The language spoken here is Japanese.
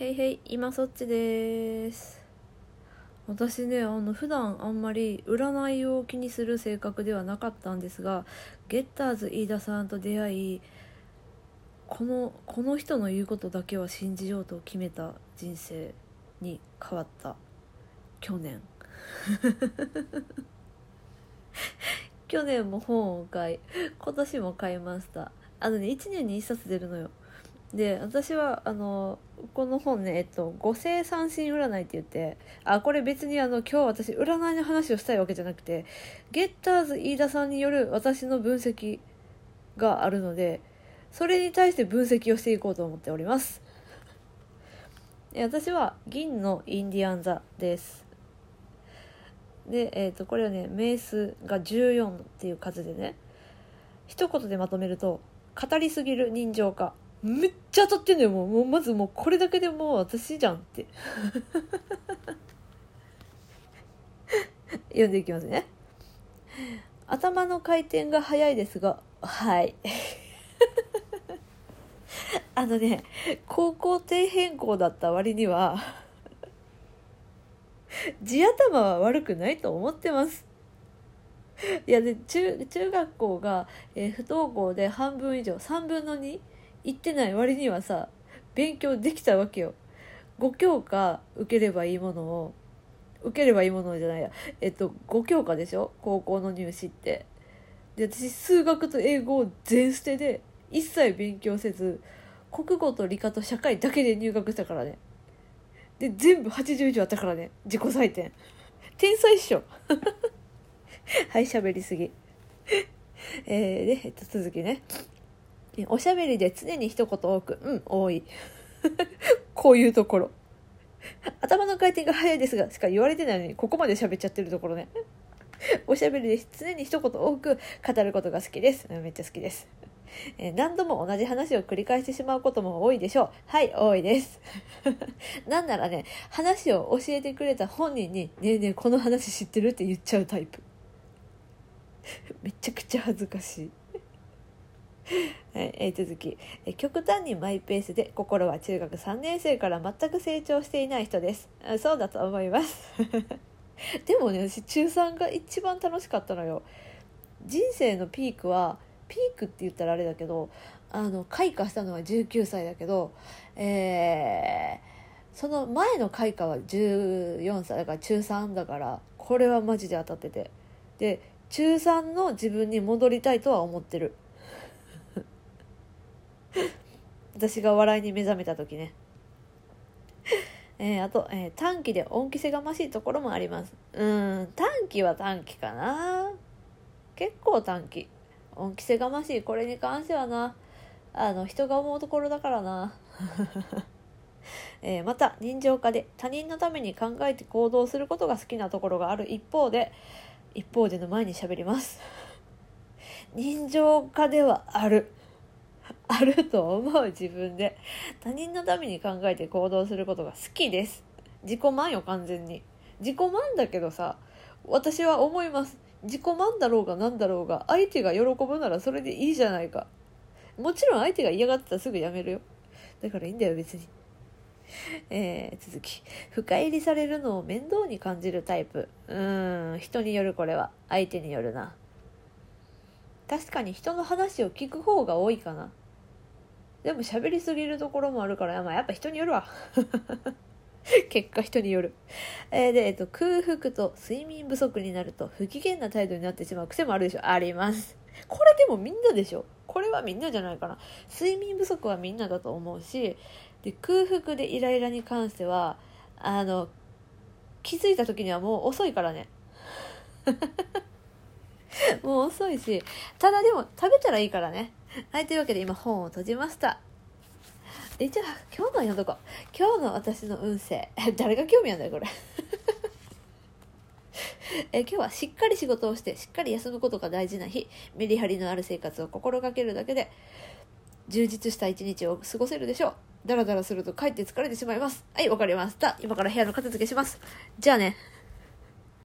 へいへい、今そっちです。私ね、あの、普段あんまり占いを気にする性格ではなかったんですが、ゲッターズ飯田さんと出会い、この、この人の言うことだけは信じようと決めた人生に変わった去年。去年も本を買い、今年も買いました。あのね、1年に1冊出るのよ。で私はあのこの本ね、えっと、五星三神占いって言ってあこれ別にあの今日私占いの話をしたいわけじゃなくてゲッターズ飯田さんによる私の分析があるのでそれに対して分析をしていこうと思っております。私は銀のインディアン座です。で、えっとこれはね名数が14っていう数でね一言でまとめると語りすぎる人情家。めっちゃ当たってんのよ。もうもうまずもうこれだけでもう私じゃんって。読んでいきますね。頭の回転が速いですがはい。あのね高校低変更だった割には地頭は悪くないと思ってます。いやで中中学校が、えー不登校で半分以上3分の2行ってない割にはさ勉強できたわけよ。5教科受ければいいものを受ければいいものじゃないや。えっと5教科でしょ？高校の入試って。で私数学と英語を全捨てで一切勉強せず国語と理科と社会だけで入学したからね。で全部80以上あったからね。自己採点。天才っしょ。はい喋りすぎ。えー、で、えっと、続きね。おしゃべりで常に一言多く、うん、多い。こういうところ。頭の回転が速いですが、しか言われてないのに、ここまで喋っちゃってるところね。おしゃべりで常に一言多く語ることが好きです。めっちゃ好きです。え何度も同じ話を繰り返してしまうことも多いでしょう。はい、多いです。なんならね、話を教えてくれた本人に、ねえねえ、この話知ってる？って言っちゃうタイプ。めちゃくちゃ恥ずかしい。はい、え続き。え極端にマイペースで心は中学3年生から全く成長していない人です。そうだと思います。でもね私中3が一番楽しかったのよ。人生のピークはピークって言ったらあれだけどあの開花したのは19歳だけどえーその前の開花は14歳だから中3だからこれはマジで当たってて。で中3の自分に戻りたいとは思ってる。私が笑いに目覚めた時ね。えーあと、えー短期で恩着せがましいところもあります。うん短期は短期かな。結構短期。恩着せがましい。これに関してはな。あの人が思うところだからな。えーまた人情家で他人のために考えて行動することが好きなところがある。一方で一方での前に喋ります。人情家ではある。あると思う自分で。他人のために考えて行動することが好きです。自己満よ完全に。自己満だけどさ私は思います。自己満だろうが何だろうが相手が喜ぶならそれでいいじゃないか。もちろん相手が嫌がってたらすぐやめるよ。だからいいんだよ別に。えー続き。深入りされるのを面倒に感じるタイプ。うーん人によるこれは。相手によるな。確かに人の話を聞く方が多いかな。でも喋りすぎるところもあるから、まあ、やっぱ人によるわ。結果人による、えーで、えっと、空腹と睡眠不足になると不機嫌な態度になってしまう癖もあるでしょ。あります。これでもみんなでしょ。これはみんなじゃないかな。睡眠不足はみんなだと思うしで空腹でイライラに関してはあの気づいた時にはもう遅いからね。もう遅いしただでも食べたらいいからね。はいというわけで今本を閉じました。えじゃあ今日の読んどこ。今日の私の運勢。誰が興味あるんだよこれ。え今日はしっかり仕事をしてしっかり休むことが大事な日。メリハリのある生活を心がけるだけで充実した一日を過ごせるでしょう。ダラダラすると帰って疲れてしまいます。はいわかりました。今から部屋の片付けします。じゃあね。